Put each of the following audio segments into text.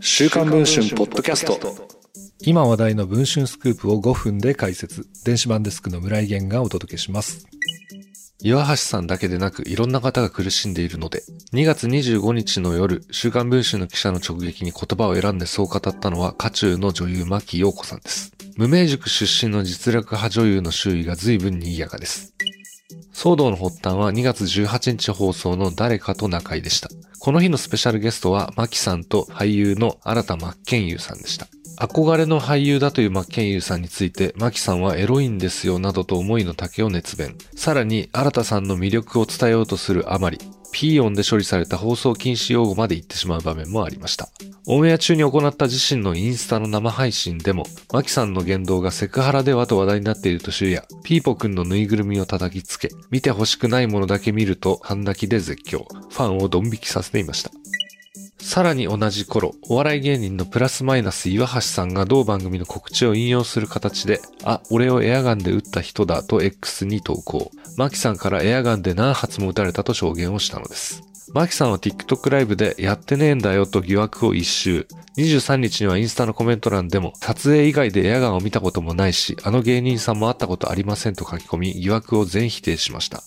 週刊文春ポッドキャスト今話題の文春スクープを5分で解説。電子版デスクの村井源がお届けします。岩橋さんだけでなくいろんな方が苦しんでいるので、2月25日の夜、週刊文春の記者の直撃に言葉を選んでそう語ったのは、渦中の女優牧陽子さんです。無名塾出身の実力派女優の周囲が随分に賑やかです。騒動の発端は2月18日放送の誰かと仲居でした。この日のスペシャルゲストは、マキさんと俳優の新田真剣佑さんでした。憧れの俳優だという真剣佑さんについて、マキさんはエロいんですよなどと思いの丈を熱弁。さらに、新田さんの魅力を伝えようとするあまり、ピー音で処理された放送禁止用語まで言ってしまう場面もありました。オンエア中に行った自身のインスタの生配信でも、マキさんの言動がセクハラではと話題になっていると週や、ピーポくんのぬいぐるみを叩きつけ、見て欲しくないものだけ見ると半泣きで絶叫、ファンをドン引きさせていました。さらに同じ頃、お笑い芸人のプラスマイナス岩橋さんが同番組の告知を引用する形で、あ、俺をエアガンで撃った人だと X に投稿。マキさんからエアガンで何発も撃たれたと証言をしたのです。マキさんは TikTok ライブでやってねえんだよと疑惑を一周。23日にはインスタのコメント欄でも撮影以外でエアガンを見たこともないし、あの芸人さんも会ったことありませんと書き込み疑惑を全否定しました。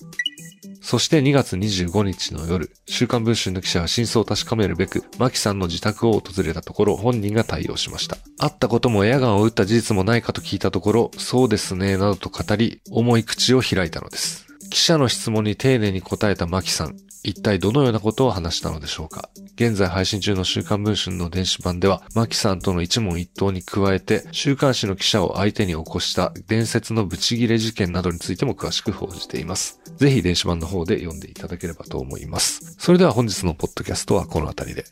そして2月25日の夜、週刊文春の記者は真相を確かめるべく、マキさんの自宅を訪れたところ、本人が対応しました。会ったこともエアガンを撃った事実もないかと聞いたところ、そうですね、などと語り、重い口を開いたのです。記者の質問に丁寧に答えたマキさん。一体どのようなことを話したのでしょうか？現在配信中の週刊文春の電子版では、マキさんとの一問一答に加えて、週刊誌の記者を相手に起こした伝説のブチギレ事件などについても詳しく報じています。ぜひ電子版の方で読んでいただければと思います。それでは本日のポッドキャストはこの辺りで。